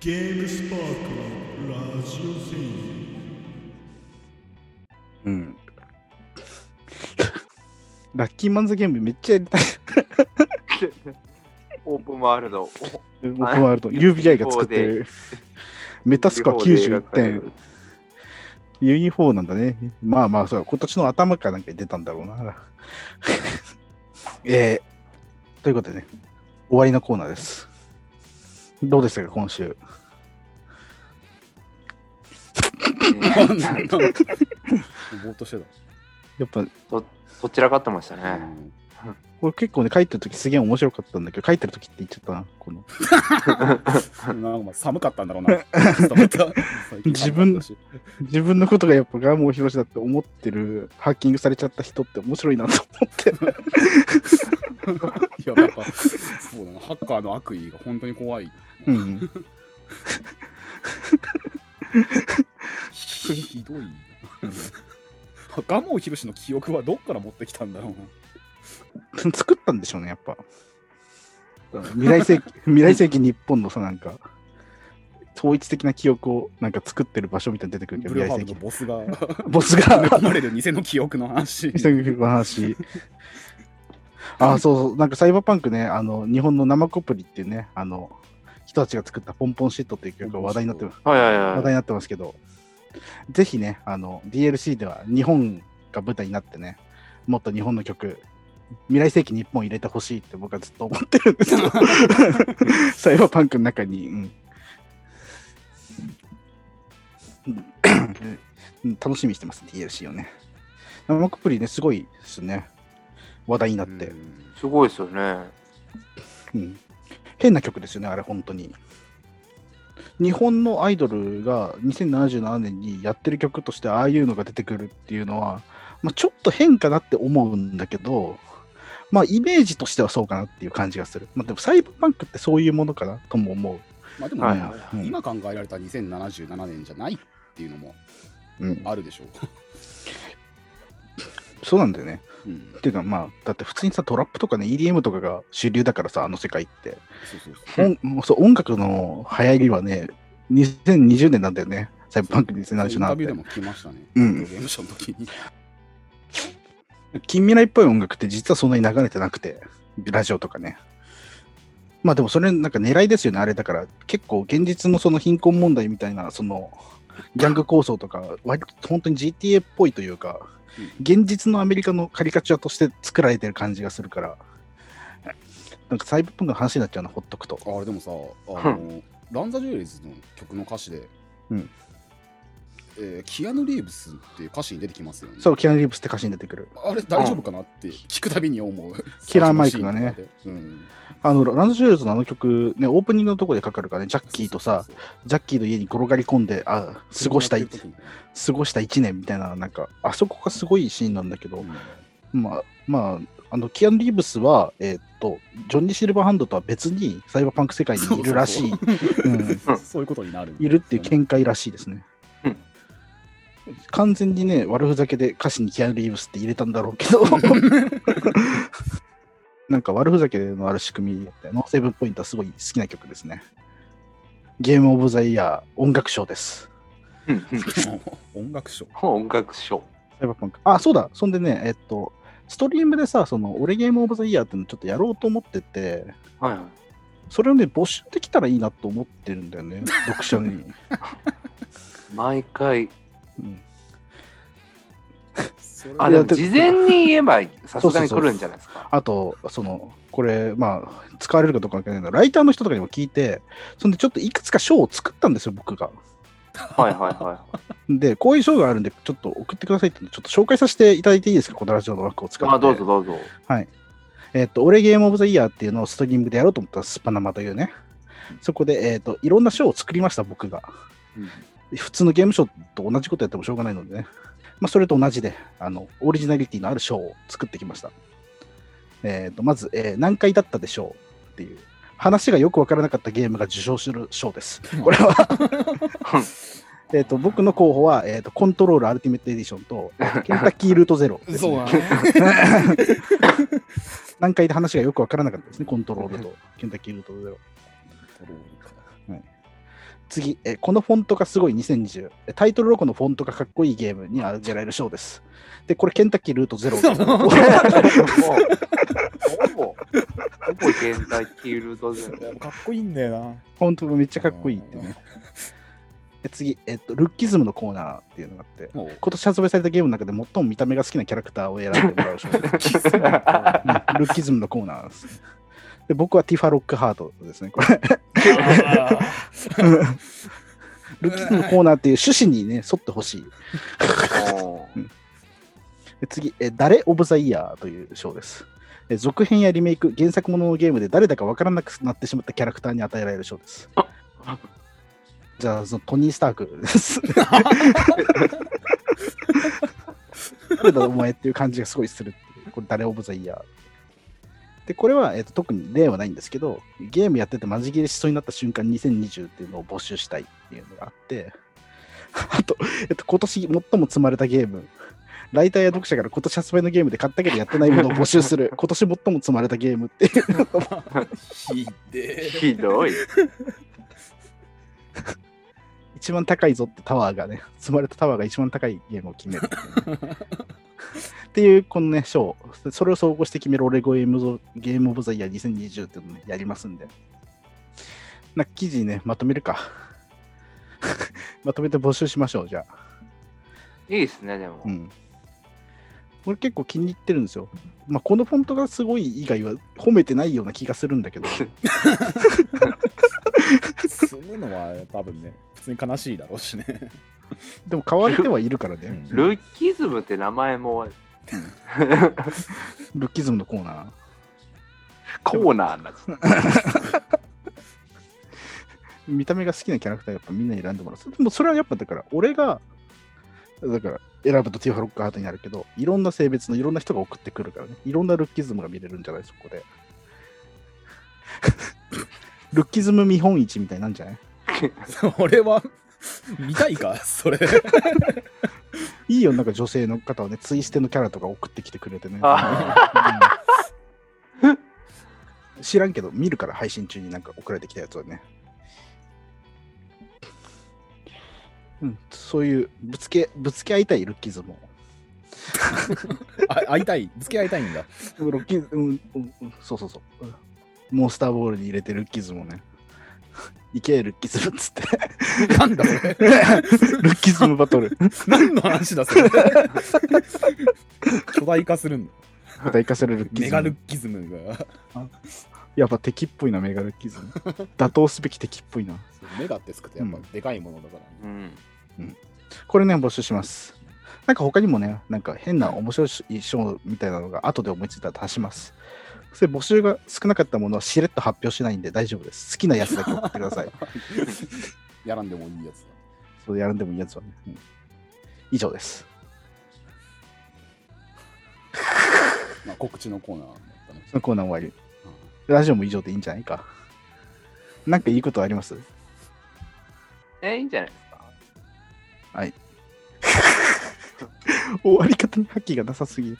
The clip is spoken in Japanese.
ゲームスパークラジオ戦うん。ラッキーマンズゲームめっちゃやりたい。オープンワールド。僕はあると UBI が作ってる。メタスコア91点。ユニフォーなんだね。まあまあ、そう今年の頭かなんかに出たんだろうな。えー、ということでね、終わりのコーナーです。どうでしたか、今週？なんだぼーっとしてやっぱ、どどちらかってましたた。ね。これ結構ね、書いてるときすげえ面白かったんだけど、書いてるときって言っちゃったな。このうんなんかまあ寒かったんだろうな。自分自分のことがやっぱガーモーヒロシだって思ってる、ハッキングされちゃった人って面白いなと思って。いや、なんか、そうだな、ハッカーの悪意が本当に怖い。うん。ひどいな。ガモーヒロシの記憶はどっから持ってきたんだろうな。作ったんでしょうね、やっぱ。未来世紀、未来世紀日本のさ、なんか、統一的な記憶をなんか作ってる場所みたいに出てくるけど、未来世紀。ボスが ボスがれる偽の記憶の話。未来世紀の話。あ、そうそう、なんかサイバーパンクね、あの、日本の生コプリっていうね、あの、人たちが作ったポンポンシットっていう曲が話題になってます。はいはいはい。話題になってますけど、ぜひね、あの、DLC では日本が舞台になってね、もっと日本の曲、未来世紀日本入れてほしいって僕はずっと思ってるんですよ。サイバーパンクの中に、うんうん 楽しみにしてます、DLC をね。生コプリね、すごいですね。話題になって。すごいですよね。うん変な曲ですよね、あれ、本当に。日本のアイドルが2077年にやってる曲としてああいうのが出てくるっていうのは、まあ、ちょっと変かなって思うんだけど、まあ、イメージとしてはそうかなっていう感じがする。まあ、でも、サイバーパンクってそういうものかなとも思う。まあでもね、はい今考えられた2077年じゃないっていうのもうん、あるでしょう。そうなんだよね。うん、っていうか、まあ、だって普通にさ、トラップとかね、EDM とかが主流だからさ、あの世界って。そう。音楽の流行りはね、2020年なんだよね。サイバーパンクイン2077ってタビューで。も来ましたね。うんゲームショーの時に。近未来っぽい音楽って実はそんなに流れてなくて、ラジオとかね。まあでもそれなんか狙いですよね、あれだから結構現実のその貧困問題みたいな、そのギャング構想とか、割と本当に GTA っぽいというか、現実のアメリカのカリカチュアとして作られてる感じがするから、なんかサイバーパンクの話になっちゃうな、ほっとくと。あれでもさ、あの、ランザ・ジュエリーズの曲の歌詞で、うんえーキアヌ・リーブスっていう歌詞に出てきますよね。そう、キアヌ・リーブスって歌詞に出てくる。あれ大丈夫かなって聞くたびに思う。キラーマイクがねあの、ランドジュエルズのあの曲、ね、オープニングのところでかかるからね、ジャッキーとさ、ジャッキーの家に転がり込んで、あ、過ごしたい過ごした1年みたいな、なんか、あそこがすごいシーンなんだけど、うんまあ、まあ、あの、キアヌ・リーブスは、えーっと、ジョニー・シルバーハンドとは別に、サイバーパンク世界にいるらしい、うん、そういうことになる。いるっていう見解らしいですねうん。完全にね、悪ふざけで歌詞にキアヌ・リーブスって入れたんだろうけど、なんか悪ふざけのある仕組みで、 No Save Point はすごい好きな曲ですね。ゲームオブザイヤー音楽賞です。音楽賞。音楽賞。あ、そうだ。そんでね、えっと、ストリームでさ、その、俺ゲームオブザイヤーっていうのちょっとやろうと思ってて、はいはい。それをね、募集できたらいいなと思ってるんだよね、読者に。毎回。うんあ、ででも事前に言えばさすがに来るんじゃないですか。あと、その、これ、まあ、使われるかどうかわかんないけど、ライターの人とかにも聞いて、そんでちょっといくつか賞を作ったんですよ、僕が。はいはいは で、こういう賞があるんで、ちょっと送ってくださいって、ちょっと紹介させていただいていいですか、このラジオの枠を使い。って。あ、どうぞどうぞ。はい。えっ、と、俺ゲームオブザイヤーっていうのをストリームでやろうと思ったスパナマというね。そこで、えっ、と、いろんな賞を作りました、僕が。普通のゲームショーと同じことやってもしょうがないのでね。まあ、それと同じで、あの、オリジナリティのあるショーを作ってきました。えっ、と、まず、えー何回だったでしょうっていう、話がよくわからなかったゲームが受賞する賞です。これは えっと、僕の候補は、えっ、と、コントロールアルティメットエディションと、ケンタッキールートゼロです、そうね。だね。何回で話がよくわからなかったですね、コントロールとケンタッキールートゼロ。次、えこのフォントがすごい2020。えタイトルロゴのフォントがかっこいいゲームに挙げられる賞です。で、これケンタッキールートゼロ。もう、ほぼ、ほぼ現代キールドゼロ。かっこいいんだよな。フォントがめっちゃかっこいいってね。で次、えっと、ルッキズムのコーナーっていうのがあって、もう今年発売されたゲームの中で最も見た目が好きなキャラクターを選んでもらう賞 ルッキズムのコーナーですね。で僕はティファロックハートですね。これあルッキズムのコーナーっていう趣旨にね、沿ってほしい。次、え誰？オブザイヤーという賞です。え続編やリメイク、原作もののゲームで誰だかわからなくなってしまったキャラクターに与えられる賞です。じゃあ、そのトニー・スタークです。誰だお前っていう感じがすごいする。これ誰？オブザイヤー。で、これは、えっと特に例はないんですけど、ゲームやっててマジ切れしそうになった瞬間2020っていうのを募集したいっていうのがあって、あと、えっと、今年最も積まれたゲーム、ライターや読者から今年発売のゲームで買ったけどやってないものを募集する、今年最も積まれたゲームっていうのをひでえ。ひどい。一番高いぞってタワーがね、積まれたタワーが一番高いゲームを決める っていう、このね、賞、それを総合して決めるオレゴゲームズゲームオブザイヤー2020っていうのをねやりますんで、な記事ね、まとめるか。まとめて募集しましょう、じゃあ。いいですね、でもう。ん。これ結構気に入ってるんですよ。まあ、このフォントがすごい以外は褒めてないような気がするんだけど、住むのは多分ね、普通に悲しいだろうしね。でも買われてはいるからね。うんルッキズムって名前もルッキズムのコーナー。コーナーにな 見た目が好きなキャラクターやっぱみんなに選んでもらう。でもそれはやっぱだから、俺が、だから選ぶとティファロックハートになるけど、いろんな性別のいろんな人が送ってくるからね。いろんなルッキズムが見れるんじゃないそこで。ルッキズム見本市みたいなんじゃない？俺は見たいか、それ。いいよ、なんか女性の方はね、ツイステのキャラとか送ってきてくれてね。あうん知らんけど、見るから配信中になんか送られてきたやつはね。うん、そういうぶつけ、ぶつけ合いたいルッキズムを。あ会いたい、付き合いたいんだ。ロッキー、うん、うん、うんそうそうそう。うんモンスターボールに入れてルッキズムをね。いけ、ルッキズムっつって。なんだこれ。ルッキズムバトル。何の話だそれ。巨大化するんだ。また行かせるルッキズム。メガルッキズムが。やっぱ敵っぽいな、メガルッキズム。打倒すべき敵っぽいな。メガってつくとやっぱでかいものだから、うん。これね、募集します。なんか他にもね、なんか変な面白い賞みたいなのが後で思いついたら足します。それ募集が少なかったものはしれっと発表しないんで大丈夫です。好きなやつだけ送ってください。やらんでもいいやつだ。そうやるんでもいいやつはね。うん以上です。まあ、告知のコーナーだったね。コーナー終わり。ラジオも以上でいいんじゃないか。なんかいいことあります？え、いいんじゃないですか？終わり方に覇気がなさすぎる。